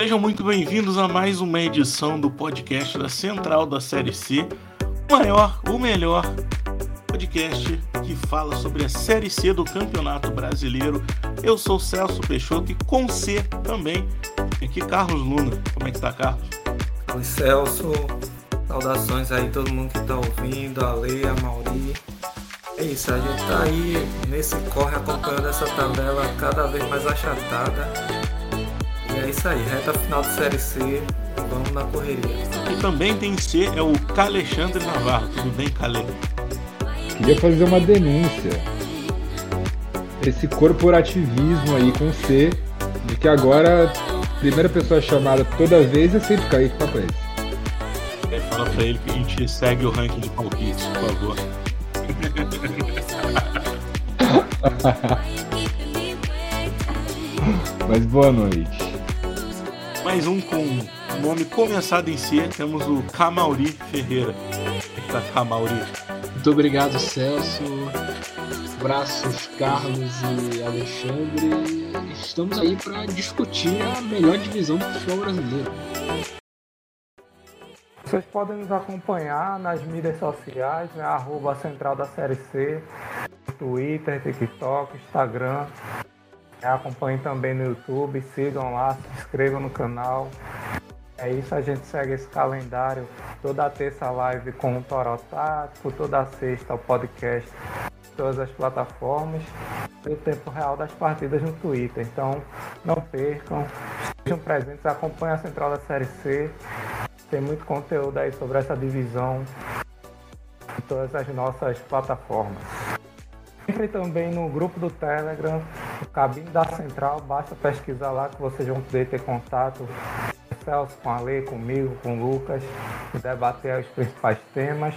Sejam muito bem-vindos a mais uma edição do podcast da Central da Série C, o maior, o melhor podcast que fala sobre a Série C do Campeonato Brasileiro. Eu sou Celso Peixoto e com C também. Aqui Carlos Luna. Como é que tá, Carlos? Oi, Celso. Saudações aí todo mundo que tá ouvindo, a Lei, a Mauri. É isso, a gente tá aí nesse corre acompanhando essa tabela cada vez mais achatada isso aí, reta final de Série C, vamos na correria. E também tem C, é o Calexandre Navarro. Tudo bem, Cale? Queria fazer uma denúncia. Esse corporativismo aí com C, de que agora a primeira pessoa chamada toda vez é sempre Kaique Papéis. É, fala pra ele que a gente segue o ranking de palpites, por favor. Mas boa noite mais um com nome começado em C, temos o Camauri Ferreira. Tá, Camauri. Muito obrigado, Celso. Abraços, Carlos e Alexandre. Estamos aí para discutir a melhor divisão do futebol brasileiro. Vocês podem nos acompanhar nas mídias sociais, né? Arroba Central da Série C, Twitter, TikTok, Instagram. Acompanhem também no YouTube, sigam lá, se inscrevam no canal. É isso, a gente segue esse calendário. Toda terça live com o Toró Tático, toda sexta o podcast todas as plataformas e o tempo real das partidas no Twitter. Então não percam, estejam presentes, acompanhem a Central da Série C. Tem muito conteúdo aí sobre essa divisão em todas as nossas plataformas. Entre também no grupo do Telegram, Cabine da Central, basta pesquisar lá que vocês vão poder ter contato com Celso, com a Lei, comigo, com o Lucas, debater os principais temas.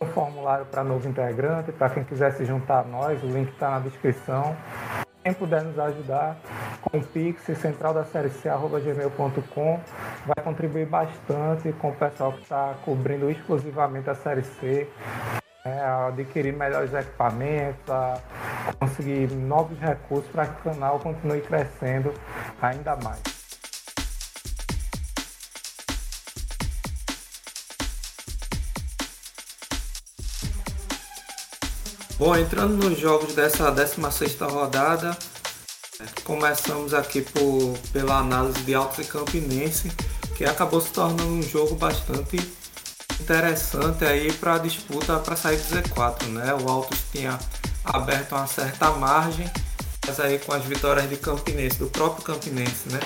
Um formulário para novo integrante, para quem quiser se juntar a nós, o link está na descrição. Quem puder nos ajudar com o Pix central da série C, gmail.com, vai contribuir bastante com o pessoal que está cobrindo exclusivamente a série C é, adquirir melhores equipamentos, a conseguir novos recursos para que o canal continue crescendo ainda mais. Bom, entrando nos jogos dessa 16 rodada, começamos aqui por, pela análise de Alto e Campinense, que acabou se tornando um jogo bastante interessante aí para a disputa para sair do Z4, né? O Altos tinha aberto uma certa margem, mas aí com as vitórias de Campinense, do próprio Campinense, né?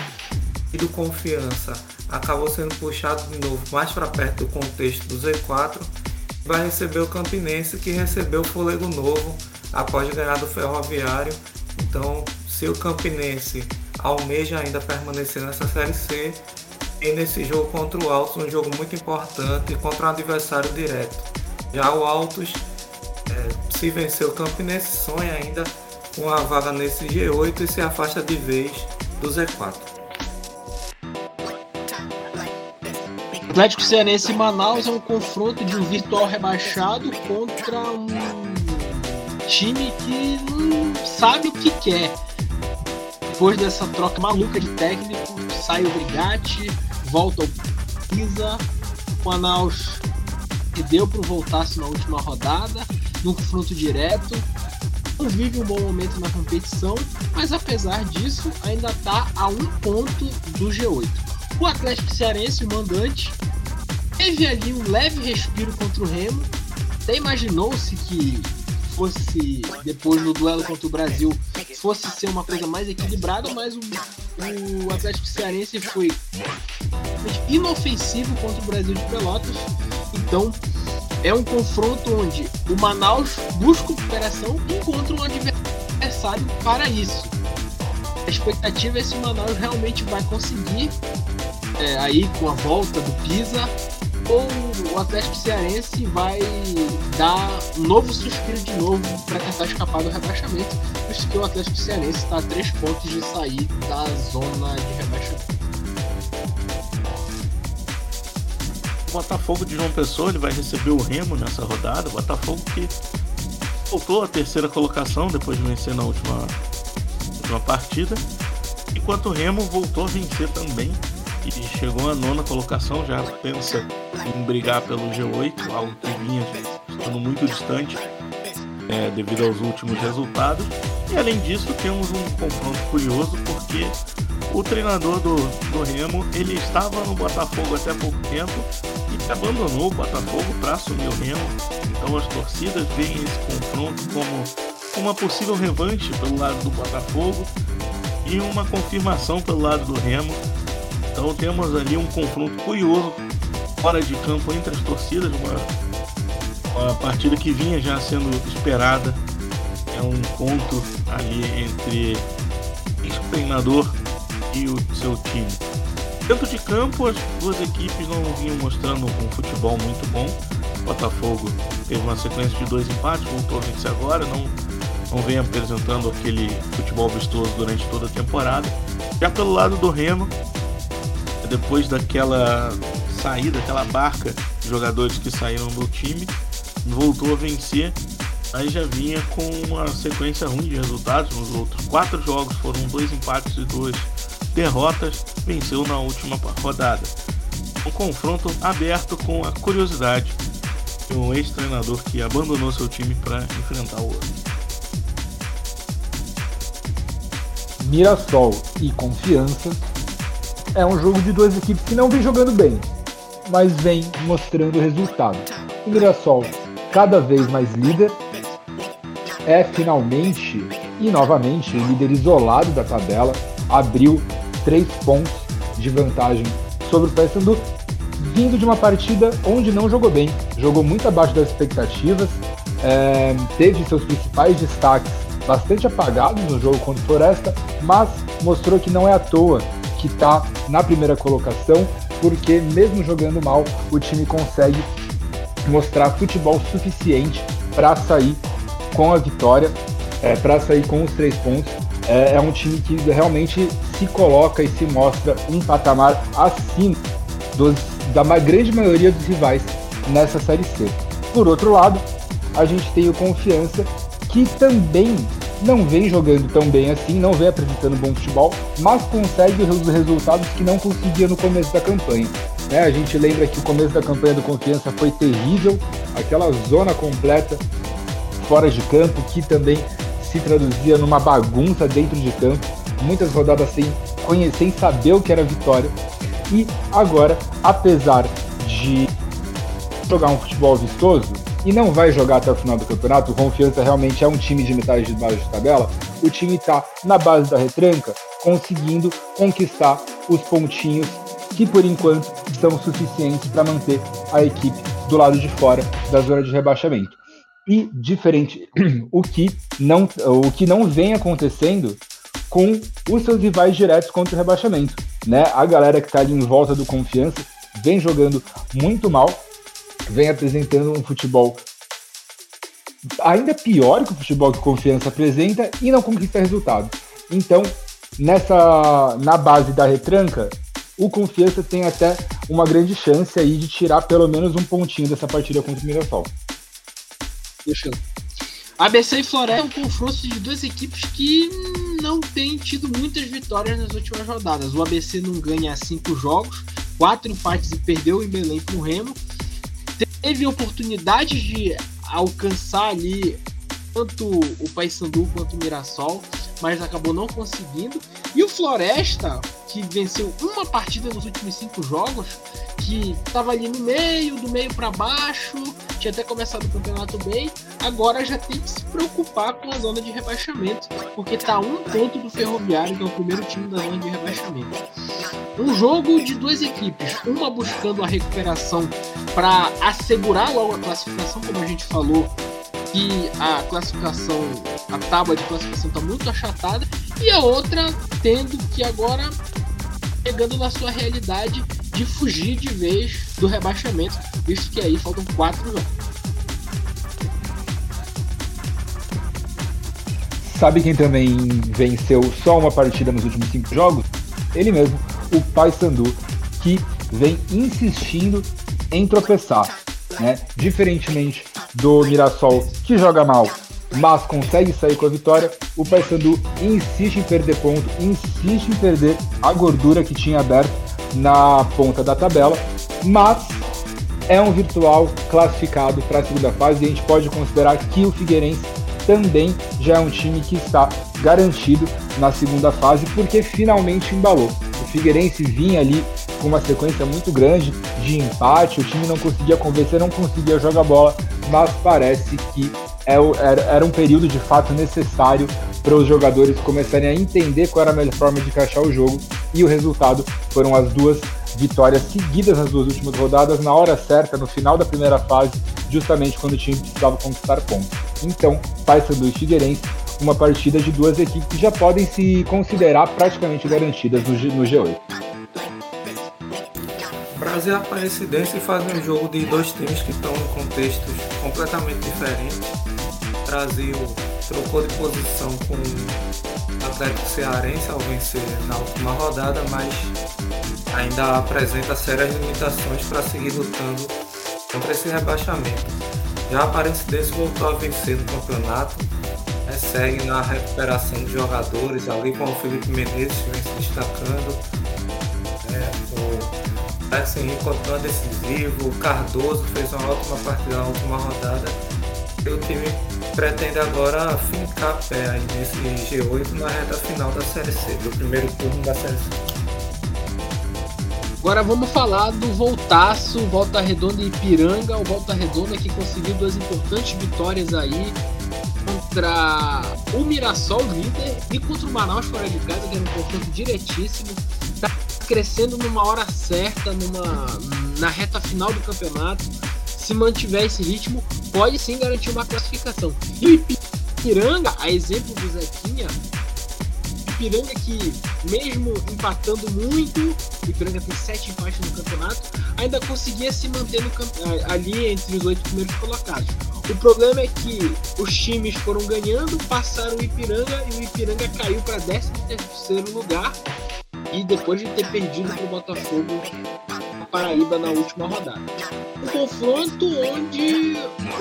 E do Confiança, acabou sendo puxado de novo mais para perto do contexto do Z4. Vai receber o Campinense que recebeu o fôlego novo após ganhar do Ferroviário. Então, se o Campinense almeja ainda permanecer nessa Série C, e nesse jogo contra o Altos, um jogo muito importante contra um adversário direto. Já o Altos, se vencer o Campinense, sonha ainda com a vaga nesse G8 e se afasta de vez do Z4. Atlético Cearense e Manaus é um confronto de um virtual rebaixado contra um time que não sabe o que quer. Depois dessa troca maluca de técnico, sai o Brigatti, volta ao Pisa. O Manaus perdeu para o Voltasse na última rodada, no confronto direto. Não vive um bom momento na competição, mas apesar disso, ainda está a um ponto do G8. O Atlético Cearense, o mandante, teve ali um leve respiro contra o Remo. Até imaginou-se que fosse, depois do duelo contra o Brasil, fosse ser uma coisa mais equilibrada, mas o, o Atlético Cearense foi inofensivo contra o Brasil de Pelotas. Então, é um confronto onde o Manaus busca recuperação e encontra um adversário para isso. A expectativa é se o Manaus realmente vai conseguir, é, aí com a volta do Pisa, ou o Atlético Cearense vai dar um novo suspiro de novo para tentar escapar do rebaixamento, visto que o Atlético Cearense está a três pontos de sair da zona de rebaixamento. Botafogo de João Pessoa ele vai receber o Remo nessa rodada. O Botafogo que voltou à terceira colocação depois de vencer na última, última partida. Enquanto o Remo voltou a vencer também que chegou à nona colocação, já pensa em brigar pelo G8, algo que vinha estando muito distante é, devido aos últimos resultados. E além disso, temos um confronto curioso porque o treinador do, do Remo ele estava no Botafogo até pouco tempo e abandonou o Botafogo para assumir o Remo. Então as torcidas veem esse confronto como uma possível revanche pelo lado do Botafogo e uma confirmação pelo lado do Remo. Então temos ali um confronto curioso fora de campo entre as torcidas, uma, uma partida que vinha já sendo esperada. É um encontro ali entre o treinador e o seu time. Dentro de campo, as duas equipes não vinham mostrando um futebol muito bom. O Botafogo teve uma sequência de dois empates, voltou a vencer agora, não não vem apresentando aquele futebol vistoso durante toda a temporada. Já pelo lado do Remo, depois daquela saída, aquela barca de jogadores que saíram do time, voltou a vencer, aí já vinha com uma sequência ruim de resultados nos outros quatro jogos, foram dois empates e duas derrotas, venceu na última rodada. Um confronto aberto com a curiosidade de um ex-treinador que abandonou seu time para enfrentar o outro. Mirassol e Confiança. É um jogo de duas equipes que não vem jogando bem, mas vem mostrando resultado. O Mirassol, cada vez mais líder, é finalmente e novamente o líder isolado da tabela, abriu três pontos de vantagem sobre o Paysandu, vindo de uma partida onde não jogou bem, jogou muito abaixo das expectativas, é, teve seus principais destaques bastante apagados no jogo contra o Floresta, mas mostrou que não é à toa que está na primeira colocação, porque mesmo jogando mal, o time consegue mostrar futebol suficiente para sair com a vitória, é, para sair com os três pontos. É, é, um time que realmente se coloca e se mostra um patamar acima dos, da grande maioria dos rivais nessa Série C. Por outro lado, a gente tem o Confiança, que também não vem jogando tão bem assim, não vem apresentando bom futebol, mas consegue os resultados que não conseguia no começo da campanha. Né? A gente lembra que o começo da campanha do Confiança foi terrível, aquela zona completa fora de campo, que também se traduzia numa bagunça dentro de campo, muitas rodadas sem, conhecer, sem saber o que era vitória. E agora, apesar de jogar um futebol vistoso, e não vai jogar até o final do campeonato, o Confiança realmente é um time de metade de base de tabela, o time está na base da retranca, conseguindo conquistar os pontinhos que por enquanto são suficientes para manter a equipe do lado de fora da zona de rebaixamento. E diferente o que não o que não vem acontecendo com os seus rivais diretos contra o rebaixamento, né? A galera que está ali em volta do Confiança vem jogando muito mal vem apresentando um futebol ainda pior que o futebol que Confiança apresenta e não conquista resultado. Então, nessa na base da retranca, o Confiança tem até uma grande chance aí de tirar pelo menos um pontinho dessa partida contra o Mirassol. Deixa ABC e Floresta é um confronto de duas equipes que não tido muitas vitórias nas últimas rodadas. O ABC não ganha cinco jogos, quatro empates e perdeu em Belém para o Remo teve oportunidades de alcançar ali tanto o Paysandu quanto o Mirassol, mas acabou não conseguindo. E o Floresta, que venceu uma partida nos últimos cinco jogos, que estava ali no meio, do meio para baixo, tinha até começado o campeonato bem, agora já tem que se preocupar com a zona de rebaixamento, porque está um ponto do Ferroviário, que é o primeiro time da zona de rebaixamento. Um jogo de duas equipes, uma buscando a recuperação para assegurar logo a classificação, como a gente falou, que a classificação, a tábua de classificação está muito achatada, e a outra tendo que agora chegando na sua realidade de fugir de vez do rebaixamento, visto que aí faltam quatro jogos. Sabe quem também venceu só uma partida nos últimos cinco jogos? Ele mesmo, o Paysandu, que vem insistindo em tropeçar. Né? Diferentemente do Mirassol, que joga mal, mas consegue sair com a vitória, o Paysandu insiste em perder ponto, insiste em perder a gordura que tinha aberto na ponta da tabela, mas é um virtual classificado para a segunda fase e a gente pode considerar que o Figueirense também já é um time que está garantido na segunda fase porque finalmente embalou. O Figueirense vinha ali com uma sequência muito grande de empate, o time não conseguia convencer, não conseguia jogar bola, mas parece que é era um período de fato necessário para os jogadores começarem a entender qual era a melhor forma de encaixar o jogo e o resultado foram as duas vitórias seguidas nas duas últimas rodadas, na hora certa, no final da primeira fase, justamente quando o time precisava conquistar pontos. Então, Paysandu e Figueirense, uma partida de duas equipes que já podem se considerar praticamente garantidas no, G, no G8. Brasil e Aparecidense fazem um jogo de dois times que estão em contextos completamente diferentes. Brasil trocou de posição com o Atlético Cearense ao vencer na última rodada, mas ainda apresenta sérias limitações para seguir lutando contra esse rebaixamento. Já a Aparecidense voltou a vencer no campeonato, né, segue na recuperação de jogadores, ali com o Felipe Menezes que vem se destacando, né, o Tyson continua decisivo, o Cardoso fez uma ótima partida na última rodada. E o time pretende agora fincar pé aí nesse G8 na reta final da Série C, do primeiro turno da Série C. Agora vamos falar do Voltaço, Volta Redonda e Ipiranga. O Volta Redonda que conseguiu duas importantes vitórias aí contra o Mirassol líder e contra o Manaus fora de casa, que era um confronto diretíssimo. Tá crescendo numa hora certa, numa na reta final do campeonato. Se mantiver esse ritmo, pode sim garantir uma classificação. E Ipiranga, a exemplo do Zequinha, Ipiranga que, mesmo empatando muito, Ipiranga tem sete empates no campeonato, ainda conseguia se manter no, ali entre os oito primeiros colocados. O problema é que os times foram ganhando, passaram o Ipiranga e o Ipiranga caiu para 13 terceiro lugar e depois de ter perdido para o Botafogo Paraíba na última rodada. Um confronto onde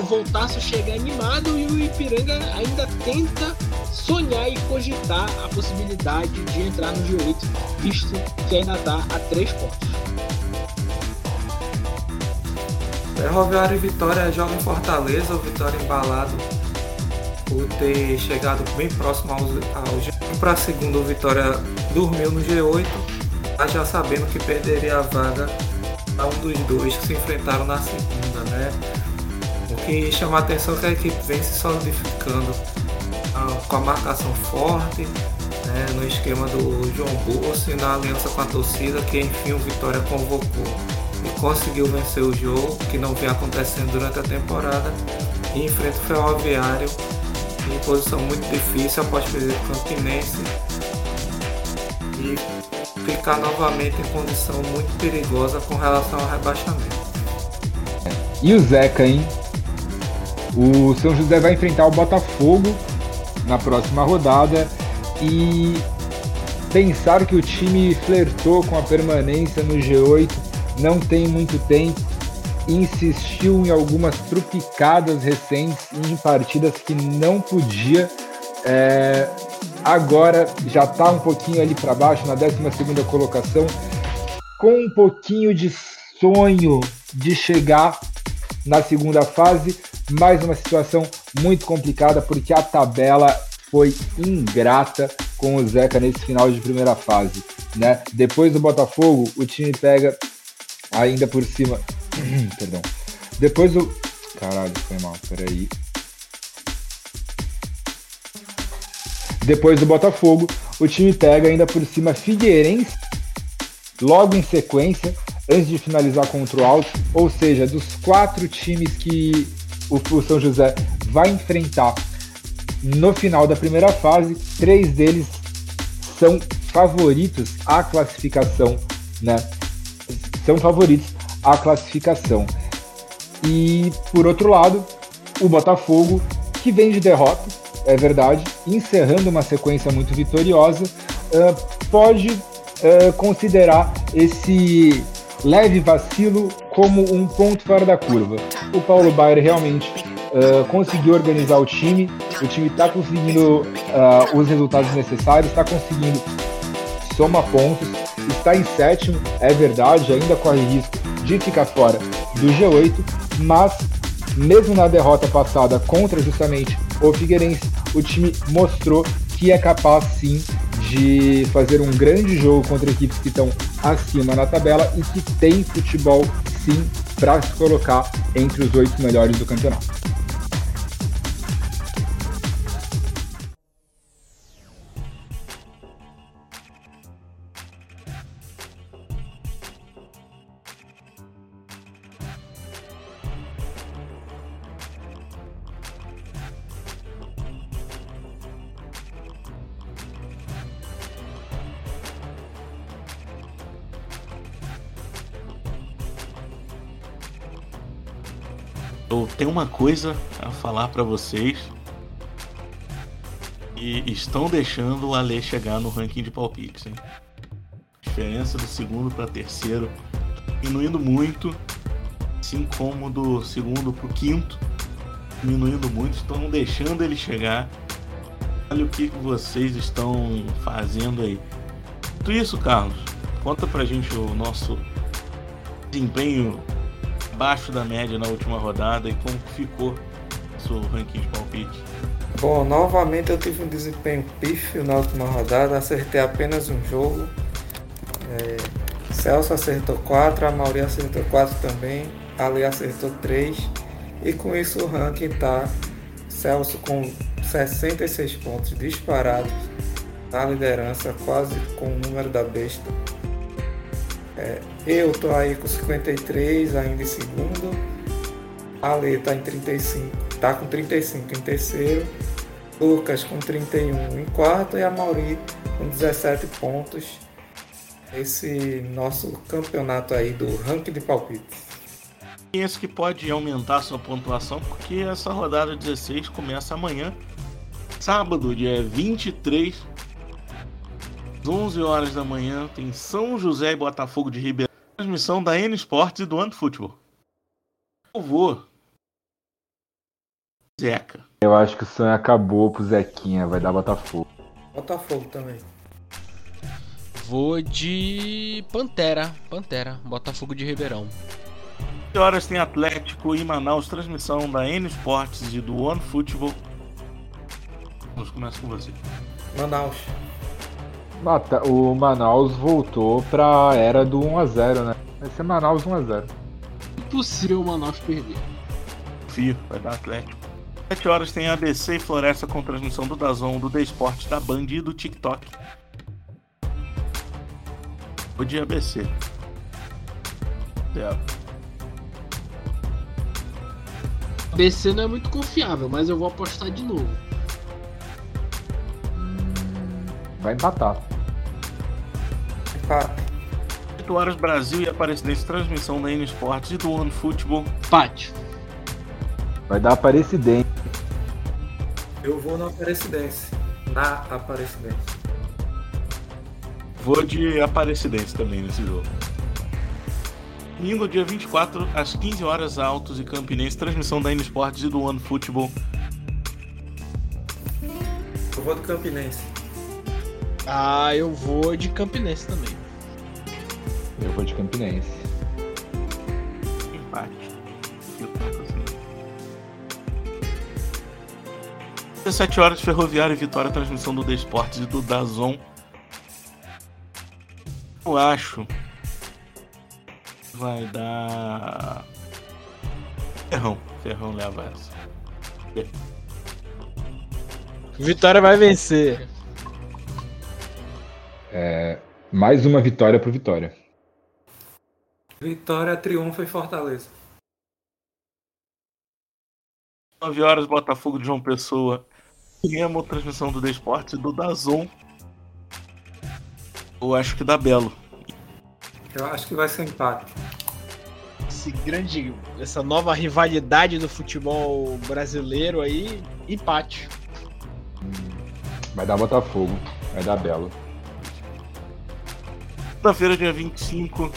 Voltaço chega animado e o Ipiranga ainda tenta sonhar e cogitar a possibilidade de entrar no G8, visto que ainda está a três pontos. Ferroviário e Vitória jogam em Fortaleza, o Vitória embalado por ter chegado bem próximo ao, ao G8. Para a segunda, o Vitória dormiu no G8, mas já sabendo que perderia a vaga a um dos dois que se enfrentaram na segunda, né? Que chama a atenção que a equipe vem se solidificando com a marcação forte, né, no esquema do João Bolso e na aliança com a torcida, que enfim o Vitória convocou e conseguiu vencer o jogo, que não vem acontecendo durante a temporada, e enfrenta o Ferroviário em posição muito difícil após perder o Campinense e ficar novamente em condição muito perigosa com relação ao rebaixamento. E o Zeca, hein? O São José vai enfrentar o Botafogo na próxima rodada e pensar que o time flertou com a permanência no G8 não tem muito tempo, insistiu em algumas trupicadas recentes em partidas que não podia. É, agora já está um pouquinho ali para baixo, na 12 colocação, com um pouquinho de sonho de chegar na segunda fase, mais uma situação muito complicada porque a tabela foi ingrata com o Zeca nesse final de primeira fase, né? Depois do Botafogo, o time pega ainda por cima, perdão. Depois do caralho, foi mal, peraí. Depois do Botafogo, o time pega ainda por cima Figueirense, logo em sequência, antes de finalizar contra o Alto, ou seja, dos quatro times que o, o São José vai enfrentar no final da primeira fase, três deles são favoritos à classificação, né? São favoritos à classificação. E por outro lado, o Botafogo, que vem de derrota, é verdade, encerrando uma sequência muito vitoriosa, uh, pode uh, considerar esse leve vacilo como um ponto fora da curva. O Paulo Baier realmente uh, conseguiu organizar o time, o time está conseguindo uh, os resultados necessários, está conseguindo soma pontos, está em sétimo, é verdade, ainda corre risco de ficar fora do G8, mas mesmo na derrota passada contra justamente o Figueirense, o time mostrou que é capaz sim de fazer um grande jogo contra equipes que estão acima na tabela e que tem futebol sim para se colocar entre os oito melhores do campeonato. Uma coisa a falar para vocês. E estão deixando o Ale chegar no ranking de palpites, hein? Diferença do segundo para terceiro diminuindo muito, assim como do segundo para o quinto diminuindo muito. Estão deixando ele chegar. Olha o que vocês estão fazendo aí. Tudo isso, Carlos, conta pra gente o nosso desempenho abaixo da média na última rodada e como ficou seu ranking de palpite? Bom, novamente eu tive um desempenho pífio na última rodada, acertei apenas um jogo. É, Celso acertou 4, a Mauri acertou 4 também, Ali acertou 3 e com isso o ranking tá Celso com 66 pontos disparados na liderança, quase com o número da besta. É, eu tô aí com 53 ainda em segundo. Ale tá em 35, tá com 35 em terceiro. Lucas com 31 em quarto e a Mauri com 17 pontos. Esse nosso campeonato aí do ranking de palpites. Esse que pode aumentar sua pontuação porque essa rodada 16 começa amanhã, sábado, dia 23 11 horas da manhã, tem São José e Botafogo de Ribeirão. Transmissão da N Sports e do Ando Futebol. Eu vou. Zeca. Eu acho que o sonho acabou pro Zequinha, vai dar Botafogo. Botafogo também. Vou de Pantera. Pantera. Botafogo de Ribeirão. 11 horas tem Atlético e Manaus, transmissão da N Sports e do One Futebol. Vamos começar com você. Manaus. O Manaus voltou pra era do 1x0, né? Vai ser Manaus 1x0. Impossível o Manaus perder. Fio, vai dar Atlético. 7 horas tem ABC e Floresta com transmissão do Dazon, do The Sport, da Band e do TikTok. O de ABC. É. ABC não é muito confiável, mas eu vou apostar de novo. Vai empatar. Empate. 8 horas Brasil e Aparecidense, transmissão da N Sports e do One Futebol. Empate. Vai dar Aparecidense. Eu vou na Aparecidense. Na Aparecidense. Vou de Aparecidense também nesse jogo. Domingo, dia 24, às 15 horas, Altos e Campinense, transmissão da N Sports e do One Futebol. Eu vou do Campinense. Ah, eu vou de Campinense também. Eu vou de Campinense. Empate. Eu toco assim. 17 horas, Ferroviária e Vitória, transmissão do The Esportes e do Dazon. Eu acho. que Vai dar. Ferrão. Ferrão leva essa. Vitória vai vencer. É, mais uma vitória pro Vitória. Vitória, triunfo e Fortaleza. 9 horas, Botafogo de João Pessoa. Remo, transmissão do The Esportes e do Dazon. Eu acho que dá Belo. Eu acho que vai ser empate. Esse grande, essa nova rivalidade do futebol brasileiro aí, empate. Vai dar Botafogo. Vai dar Belo. Segunda-feira, dia 25,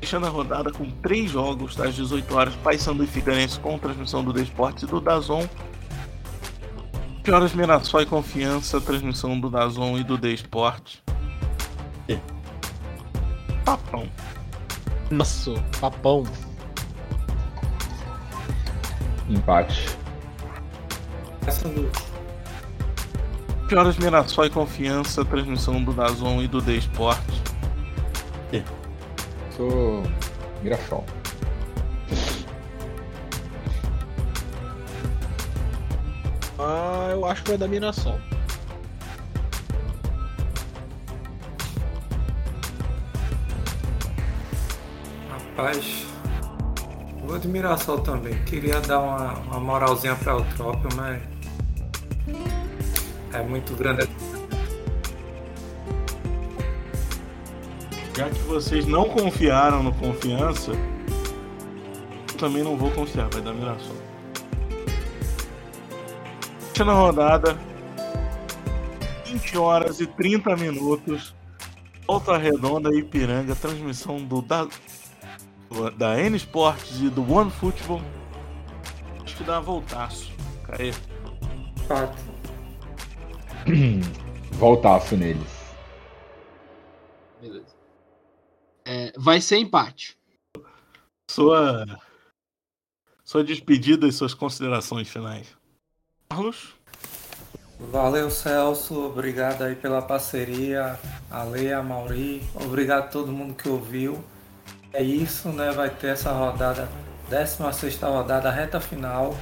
fechando a rodada com três jogos às 18 horas, Paysandu e Figueirense com transmissão do The Esportes e do Dazon. 20 horas, Mirassol e Confiança, transmissão do Dazon e do The Esporte. Papão. Nossa, papão. Empate. Essa horas Mirassol e Confiança, transmissão do Dazon e do The Sou Mirassol. Ah, eu acho que vai dar Mirassol. Rapaz, vou de Mirassol também. Queria dar uma, uma moralzinha pra o Trópio, mas. É muito grande. Já que vocês não confiaram no Confiança, eu também não vou confiar, vai dar Mirassol. Fechando a rodada, 20 horas e 30 minutos. Volta Redonda e Ipiranga, transmissão do da, da N Sports e do One Football. Acho que dá voltaço. Caê. Empate. Voltaço neles. Vai ser empate. Sua. Sua despedida e suas considerações finais. Carlos? Valeu, Celso. Obrigado aí pela parceria. A Leia, a Mauri. Obrigado a todo mundo que ouviu. É isso, né? Vai ter essa rodada, 16 rodada, reta final.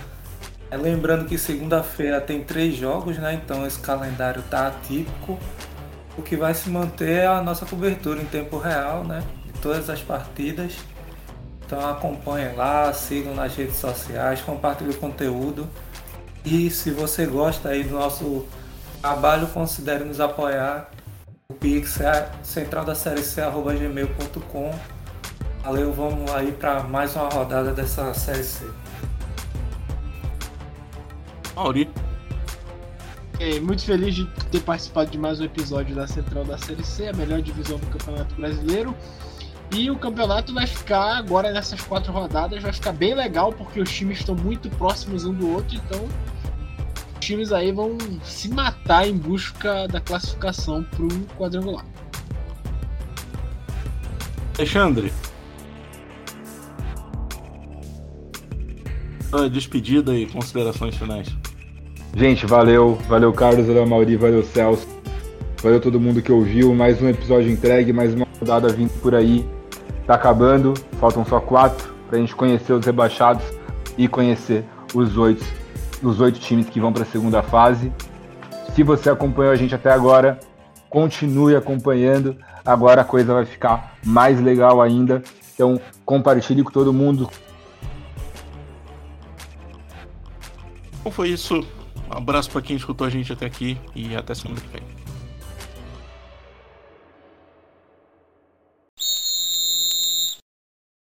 É, lembrando que segunda-feira tem três jogos, né? Então esse calendário tá atípico. O que vai se manter é a nossa cobertura em tempo real, né? Todas as partidas. Então acompanhem lá, sigam nas redes sociais, compartilhem o conteúdo. E se você gosta aí do nosso trabalho, considere nos apoiar. O Pix é central da série C@gmail.com. Valeu, vamos aí para mais uma rodada dessa série C. Mauri. Fiquei muito feliz de ter participado de mais um episódio da Central da Série C, a melhor divisão do Campeonato Brasileiro. E o campeonato vai ficar agora nessas quatro rodadas, vai ficar bem legal porque os times estão muito próximos um do outro, então os times aí vão se matar em busca da classificação para o quadrangular. Alexandre. Sua despedida e considerações finais. Gente, valeu. Valeu, Carlos, valeu, Mauri, valeu, Celso. Valeu todo mundo que ouviu. Mais um episódio entregue, mais uma rodada vindo por aí. Tá acabando, faltam só quatro pra gente conhecer os rebaixados e conhecer os oito, os oito times que vão para a segunda fase. Se você acompanhou a gente até agora, continue acompanhando. Agora a coisa vai ficar mais legal ainda. Então compartilhe com todo mundo. Então foi isso. Um abraço pra quem escutou a gente até aqui e até semana que vem.